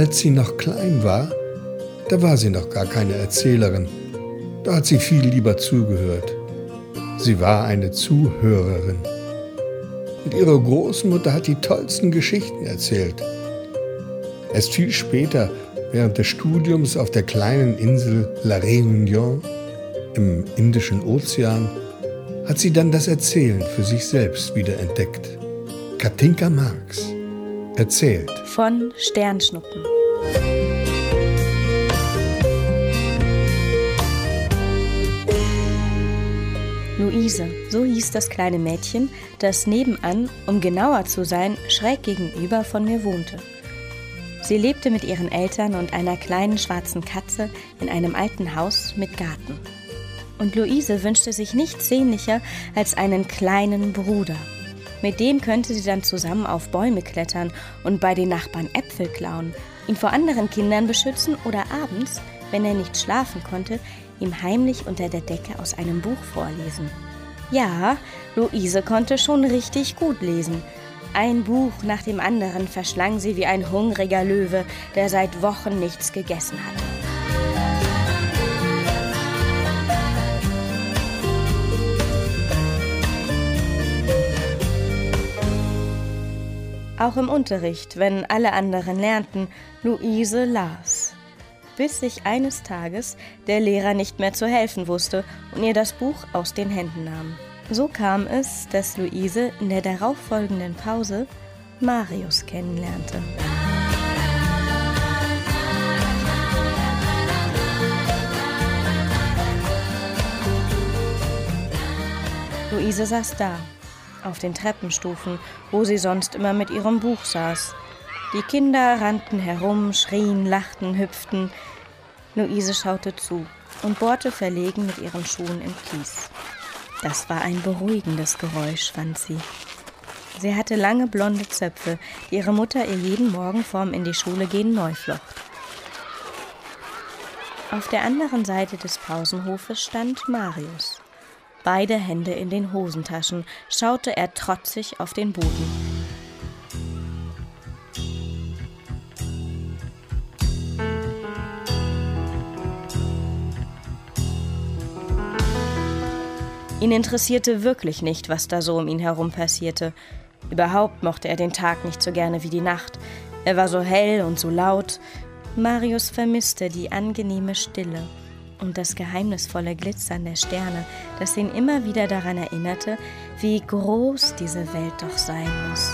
Als sie noch klein war, da war sie noch gar keine Erzählerin. Da hat sie viel lieber zugehört. Sie war eine Zuhörerin. Und ihre Großmutter hat die tollsten Geschichten erzählt. Erst viel später, während des Studiums auf der kleinen Insel La Réunion im Indischen Ozean, hat sie dann das Erzählen für sich selbst wiederentdeckt. Katinka Marx erzählt. Von Sternschnuppen. Luise, so hieß das kleine Mädchen, das nebenan, um genauer zu sein, schräg gegenüber von mir wohnte. Sie lebte mit ihren Eltern und einer kleinen schwarzen Katze in einem alten Haus mit Garten. Und Luise wünschte sich nichts sehnlicher als einen kleinen Bruder. Mit dem könnte sie dann zusammen auf Bäume klettern und bei den Nachbarn Äpfel klauen, ihn vor anderen Kindern beschützen oder abends, wenn er nicht schlafen konnte, ihm heimlich unter der Decke aus einem Buch vorlesen. Ja, Luise konnte schon richtig gut lesen. Ein Buch nach dem anderen verschlang sie wie ein hungriger Löwe, der seit Wochen nichts gegessen hatte. Auch im Unterricht, wenn alle anderen lernten, Luise las bis sich eines Tages der Lehrer nicht mehr zu helfen wusste und ihr das Buch aus den Händen nahm. So kam es, dass Luise in der darauffolgenden Pause Marius kennenlernte. Luise saß da, auf den Treppenstufen, wo sie sonst immer mit ihrem Buch saß. Die Kinder rannten herum, schrien, lachten, hüpften. Luise schaute zu und bohrte verlegen mit ihren Schuhen im Kies. Das war ein beruhigendes Geräusch, fand sie. Sie hatte lange blonde Zöpfe, die ihre Mutter ihr jeden Morgen vorm in die Schule gehen neu flocht. Auf der anderen Seite des Pausenhofes stand Marius. Beide Hände in den Hosentaschen schaute er trotzig auf den Boden. Ihn interessierte wirklich nicht, was da so um ihn herum passierte. Überhaupt mochte er den Tag nicht so gerne wie die Nacht. Er war so hell und so laut. Marius vermisste die angenehme Stille und das geheimnisvolle Glitzern der Sterne, das ihn immer wieder daran erinnerte, wie groß diese Welt doch sein muss.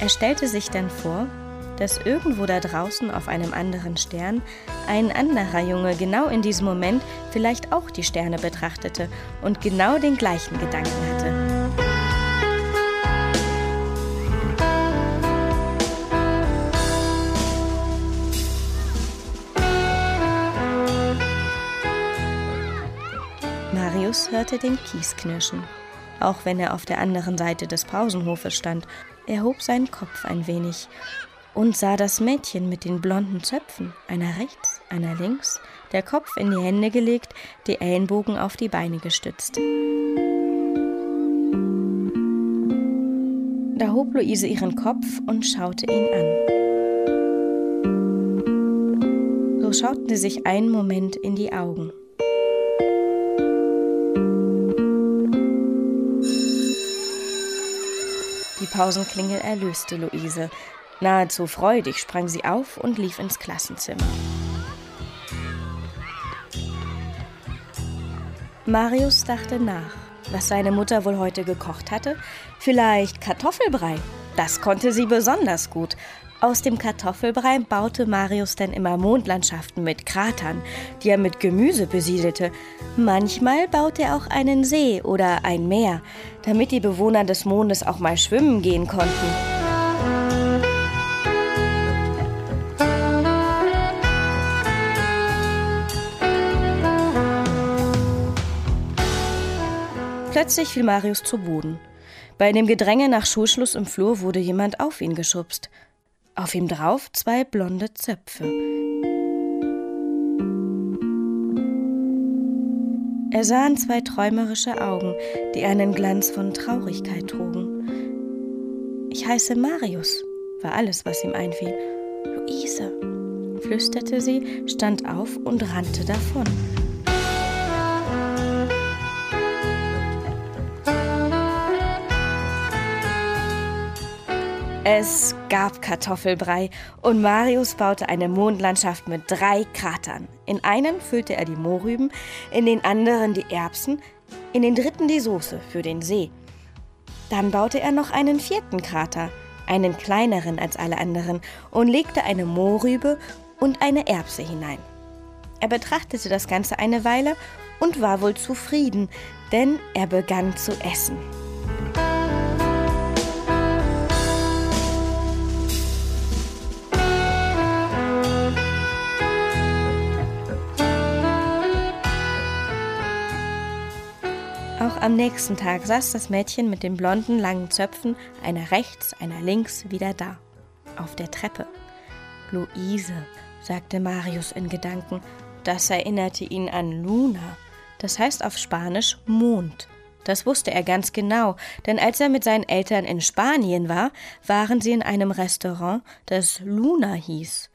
Er stellte sich dann vor, dass irgendwo da draußen auf einem anderen Stern ein anderer Junge genau in diesem Moment vielleicht auch die Sterne betrachtete und genau den gleichen Gedanken hatte. Marius hörte den Kies knirschen, auch wenn er auf der anderen Seite des Pausenhofes stand er hob seinen Kopf ein wenig und sah das Mädchen mit den blonden Zöpfen, einer rechts, einer links, der Kopf in die Hände gelegt, die Ellenbogen auf die Beine gestützt. Da hob Luise ihren Kopf und schaute ihn an. So schauten sie sich einen Moment in die Augen. Pausenklingel erlöste Luise. Nahezu freudig sprang sie auf und lief ins Klassenzimmer. Marius dachte nach, was seine Mutter wohl heute gekocht hatte. Vielleicht Kartoffelbrei. Das konnte sie besonders gut. Aus dem Kartoffelbrei baute Marius dann immer Mondlandschaften mit Kratern, die er mit Gemüse besiedelte. Manchmal baute er auch einen See oder ein Meer, damit die Bewohner des Mondes auch mal schwimmen gehen konnten. Plötzlich fiel Marius zu Boden. Bei dem Gedränge nach Schulschluss im Flur wurde jemand auf ihn geschubst. Auf ihm drauf zwei blonde Zöpfe. Er sah in zwei träumerische Augen, die einen Glanz von Traurigkeit trugen. Ich heiße Marius, war alles, was ihm einfiel. Luise, flüsterte sie, stand auf und rannte davon. Es gab Kartoffelbrei und Marius baute eine Mondlandschaft mit drei Kratern. In einen füllte er die Mohrrüben, in den anderen die Erbsen, in den dritten die Soße für den See. Dann baute er noch einen vierten Krater, einen kleineren als alle anderen, und legte eine Mohrrübe und eine Erbse hinein. Er betrachtete das Ganze eine Weile und war wohl zufrieden, denn er begann zu essen. Am nächsten Tag saß das Mädchen mit den blonden, langen Zöpfen, einer rechts, einer links, wieder da, auf der Treppe. Luise, sagte Marius in Gedanken, das erinnerte ihn an Luna, das heißt auf Spanisch Mond. Das wusste er ganz genau, denn als er mit seinen Eltern in Spanien war, waren sie in einem Restaurant, das Luna hieß.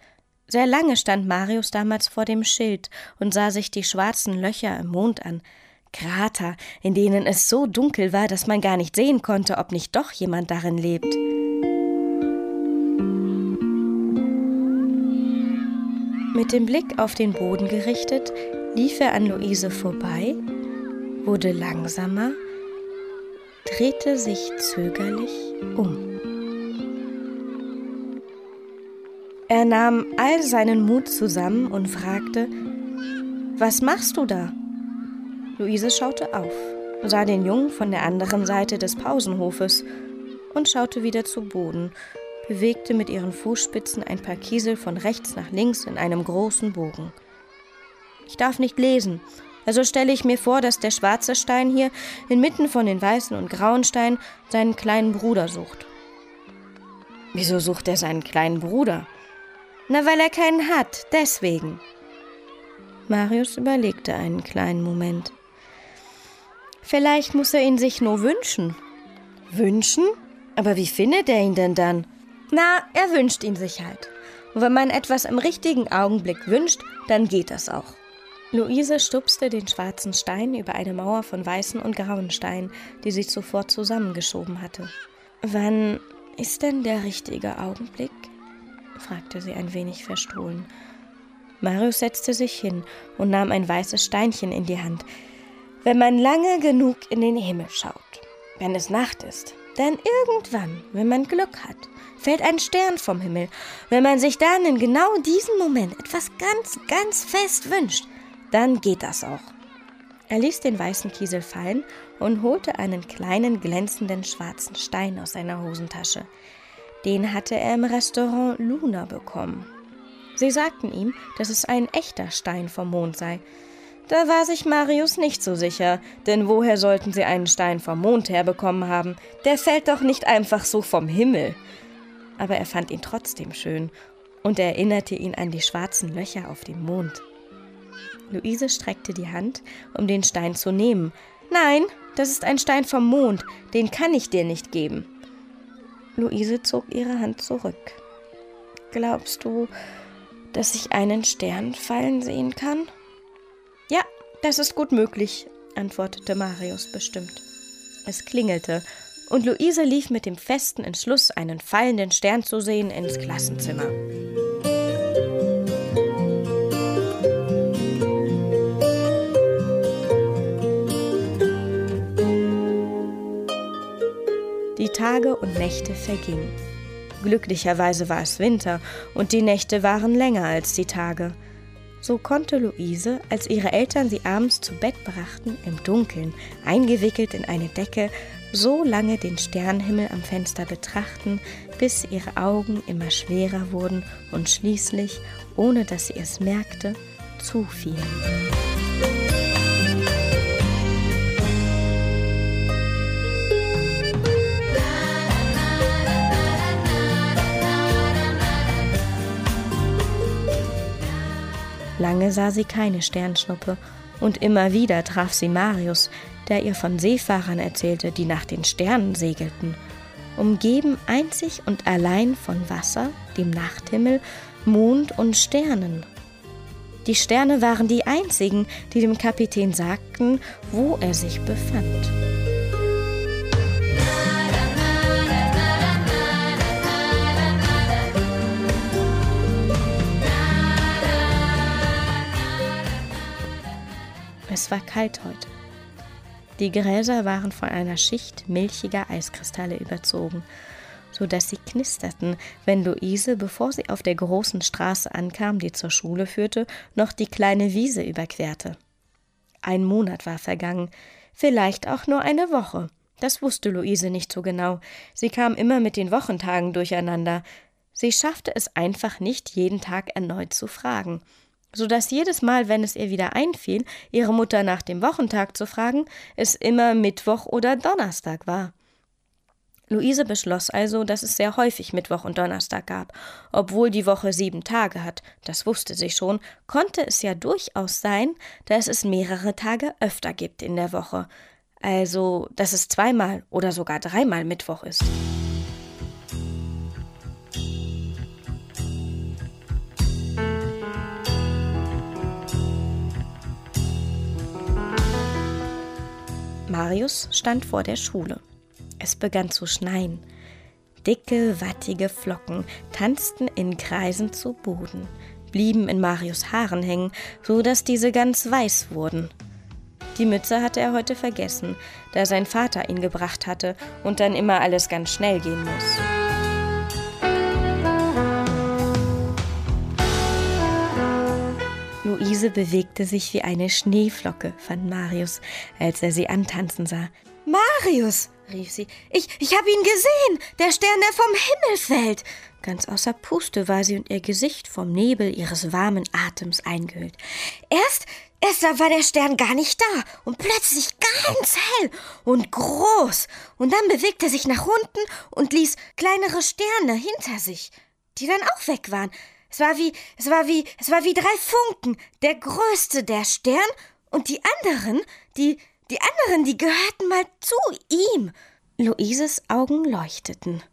Sehr lange stand Marius damals vor dem Schild und sah sich die schwarzen Löcher im Mond an, Krater, in denen es so dunkel war, dass man gar nicht sehen konnte, ob nicht doch jemand darin lebt. Mit dem Blick auf den Boden gerichtet, lief er an Luise vorbei, wurde langsamer, drehte sich zögerlich um. Er nahm all seinen Mut zusammen und fragte, Was machst du da? Luise schaute auf, sah den Jungen von der anderen Seite des Pausenhofes und schaute wieder zu Boden, bewegte mit ihren Fußspitzen ein paar Kiesel von rechts nach links in einem großen Bogen. Ich darf nicht lesen, also stelle ich mir vor, dass der schwarze Stein hier inmitten von den weißen und grauen Steinen seinen kleinen Bruder sucht. Wieso sucht er seinen kleinen Bruder? Na, weil er keinen hat, deswegen. Marius überlegte einen kleinen Moment. Vielleicht muss er ihn sich nur wünschen. Wünschen? Aber wie findet er ihn denn dann? Na, er wünscht ihn sich halt. Und wenn man etwas im richtigen Augenblick wünscht, dann geht das auch. Luise stupste den schwarzen Stein über eine Mauer von weißen und grauen Steinen, die sie zuvor zusammengeschoben hatte. Wann ist denn der richtige Augenblick? fragte sie ein wenig verstohlen. Marius setzte sich hin und nahm ein weißes Steinchen in die Hand, wenn man lange genug in den Himmel schaut, wenn es Nacht ist. Denn irgendwann, wenn man Glück hat, fällt ein Stern vom Himmel. Wenn man sich dann in genau diesem Moment etwas ganz, ganz fest wünscht, dann geht das auch. Er ließ den weißen Kiesel fallen und holte einen kleinen glänzenden schwarzen Stein aus seiner Hosentasche. Den hatte er im Restaurant Luna bekommen. Sie sagten ihm, dass es ein echter Stein vom Mond sei, da war sich Marius nicht so sicher, denn woher sollten sie einen Stein vom Mond herbekommen haben? Der fällt doch nicht einfach so vom Himmel. Aber er fand ihn trotzdem schön und erinnerte ihn an die schwarzen Löcher auf dem Mond. Luise streckte die Hand, um den Stein zu nehmen. Nein, das ist ein Stein vom Mond, den kann ich dir nicht geben. Luise zog ihre Hand zurück. Glaubst du, dass ich einen Stern fallen sehen kann? Das ist gut möglich, antwortete Marius bestimmt. Es klingelte, und Luise lief mit dem festen Entschluss, einen fallenden Stern zu sehen, ins Klassenzimmer. Die Tage und Nächte vergingen. Glücklicherweise war es Winter und die Nächte waren länger als die Tage. So konnte Luise, als ihre Eltern sie abends zu Bett brachten, im Dunkeln, eingewickelt in eine Decke, so lange den Sternenhimmel am Fenster betrachten, bis ihre Augen immer schwerer wurden und schließlich, ohne dass sie es merkte, zufielen. Lange sah sie keine Sternschnuppe Und immer wieder traf sie Marius, der ihr von Seefahrern erzählte, die nach den Sternen segelten, umgeben einzig und allein von Wasser, dem Nachthimmel, Mond und Sternen. Die Sterne waren die einzigen, die dem Kapitän sagten, wo er sich befand. Es war kalt heute. Die Gräser waren von einer Schicht milchiger Eiskristalle überzogen, so dass sie knisterten, wenn Luise, bevor sie auf der großen Straße ankam, die zur Schule führte, noch die kleine Wiese überquerte. Ein Monat war vergangen, vielleicht auch nur eine Woche. Das wusste Luise nicht so genau. Sie kam immer mit den Wochentagen durcheinander. Sie schaffte es einfach nicht, jeden Tag erneut zu fragen so dass jedes Mal, wenn es ihr wieder einfiel, ihre Mutter nach dem Wochentag zu fragen, es immer Mittwoch oder Donnerstag war. Luise beschloss also, dass es sehr häufig Mittwoch und Donnerstag gab. Obwohl die Woche sieben Tage hat, das wusste sie schon, konnte es ja durchaus sein, dass es mehrere Tage öfter gibt in der Woche. Also, dass es zweimal oder sogar dreimal Mittwoch ist. Marius stand vor der Schule. Es begann zu schneien. Dicke, wattige Flocken tanzten in Kreisen zu Boden, blieben in Marius Haaren hängen, so dass diese ganz weiß wurden. Die Mütze hatte er heute vergessen, da sein Vater ihn gebracht hatte und dann immer alles ganz schnell gehen muss. Luise bewegte sich wie eine Schneeflocke, fand Marius, als er sie antanzen sah. Marius, rief sie, ich, ich habe ihn gesehen, der Stern, der vom Himmel fällt. Ganz außer Puste war sie und ihr Gesicht vom Nebel ihres warmen Atems eingehüllt. Erst, erst war der Stern gar nicht da und plötzlich ganz hell und groß. Und dann bewegte er sich nach unten und ließ kleinere Sterne hinter sich, die dann auch weg waren. Es war wie, es war wie, es war wie drei Funken. Der größte der Stern und die anderen, die, die anderen, die gehörten mal zu ihm. Luises Augen leuchteten.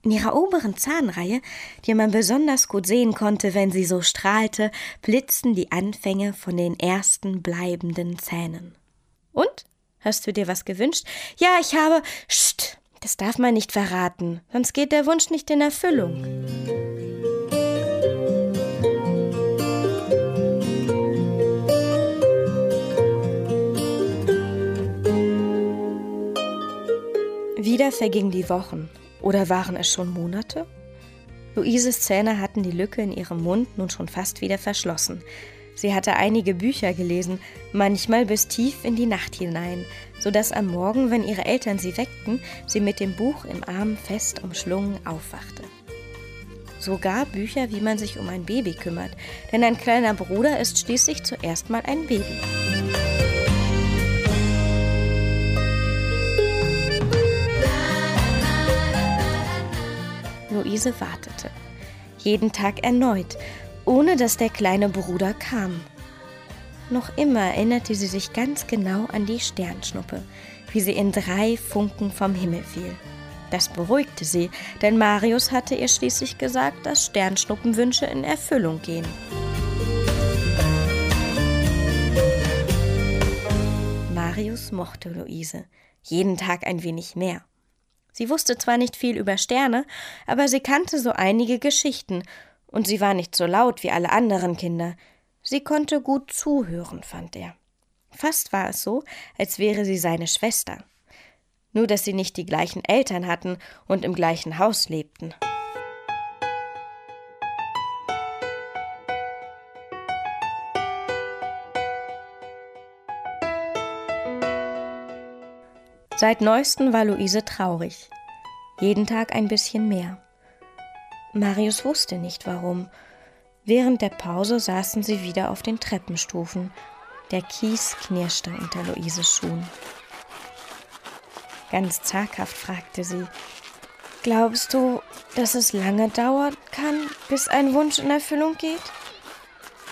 In ihrer oberen Zahnreihe, die man besonders gut sehen konnte, wenn sie so strahlte, blitzten die Anfänge von den ersten bleibenden Zähnen. Und? Hast du dir was gewünscht? Ja, ich habe. Sst, das darf man nicht verraten, sonst geht der Wunsch nicht in Erfüllung. Wieder vergingen die Wochen. Oder waren es schon Monate? Luises Zähne hatten die Lücke in ihrem Mund nun schon fast wieder verschlossen. Sie hatte einige Bücher gelesen, manchmal bis tief in die Nacht hinein, so dass am Morgen, wenn ihre Eltern sie weckten, sie mit dem Buch im Arm fest umschlungen aufwachte. Sogar Bücher, wie man sich um ein Baby kümmert, denn ein kleiner Bruder ist schließlich zuerst mal ein Baby. Luise wartete. Jeden Tag erneut, ohne dass der kleine Bruder kam. Noch immer erinnerte sie sich ganz genau an die Sternschnuppe, wie sie in drei Funken vom Himmel fiel. Das beruhigte sie, denn Marius hatte ihr schließlich gesagt, dass Sternschnuppenwünsche in Erfüllung gehen. Marius mochte Luise, jeden Tag ein wenig mehr. Sie wusste zwar nicht viel über Sterne, aber sie kannte so einige Geschichten, und sie war nicht so laut wie alle anderen Kinder. Sie konnte gut zuhören, fand er. Fast war es so, als wäre sie seine Schwester. Nur dass sie nicht die gleichen Eltern hatten und im gleichen Haus lebten. Seit neuestem war Luise traurig. Jeden Tag ein bisschen mehr. Marius wusste nicht warum. Während der Pause saßen sie wieder auf den Treppenstufen. Der Kies knirschte unter Luises Schuhen. Ganz zaghaft fragte sie: Glaubst du, dass es lange dauern kann, bis ein Wunsch in Erfüllung geht?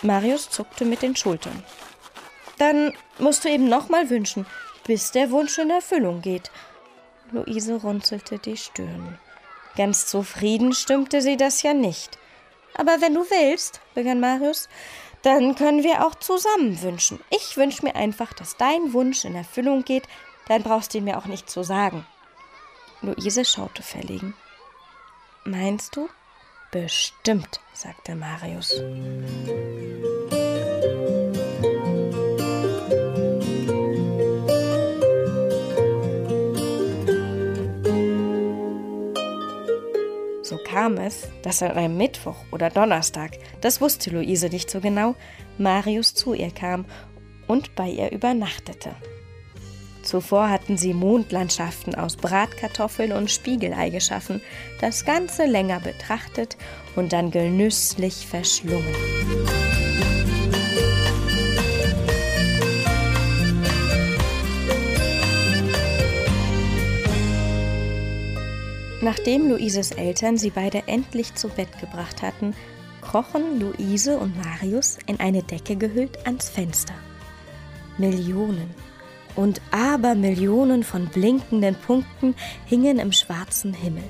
Marius zuckte mit den Schultern. dann musst du eben nochmal wünschen, bis der Wunsch in Erfüllung geht. Luise runzelte die Stirn. Ganz zufrieden stimmte sie das ja nicht. Aber wenn du willst, begann Marius, dann können wir auch zusammen wünschen. Ich wünsche mir einfach, dass dein Wunsch in Erfüllung geht, dann brauchst du ihn mir auch nicht zu sagen. Luise schaute verlegen. Meinst du? Bestimmt, sagte Marius. So kam es, dass an einem Mittwoch oder Donnerstag, das wusste Luise nicht so genau, Marius zu ihr kam und bei ihr übernachtete. Zuvor hatten sie Mondlandschaften aus Bratkartoffeln und Spiegelei geschaffen, das Ganze länger betrachtet und dann genüsslich verschlungen. Nachdem Luises Eltern sie beide endlich zu Bett gebracht hatten, krochen Luise und Marius in eine Decke gehüllt ans Fenster. Millionen und Abermillionen von blinkenden Punkten hingen im schwarzen Himmel.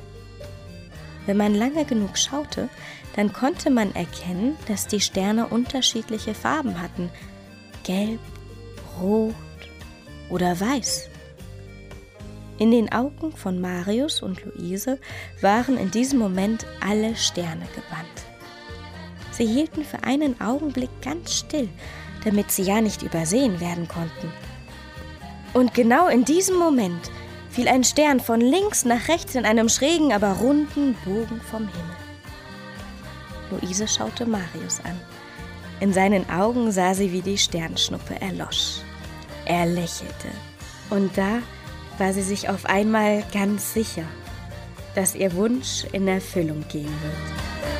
Wenn man lange genug schaute, dann konnte man erkennen, dass die Sterne unterschiedliche Farben hatten. Gelb, rot oder weiß. In den Augen von Marius und Luise waren in diesem Moment alle Sterne gebannt. Sie hielten für einen Augenblick ganz still, damit sie ja nicht übersehen werden konnten. Und genau in diesem Moment fiel ein Stern von links nach rechts in einem schrägen, aber runden Bogen vom Himmel. Luise schaute Marius an. In seinen Augen sah sie, wie die Sternschnuppe erlosch. Er lächelte. Und da war sie sich auf einmal ganz sicher, dass ihr Wunsch in Erfüllung gehen wird.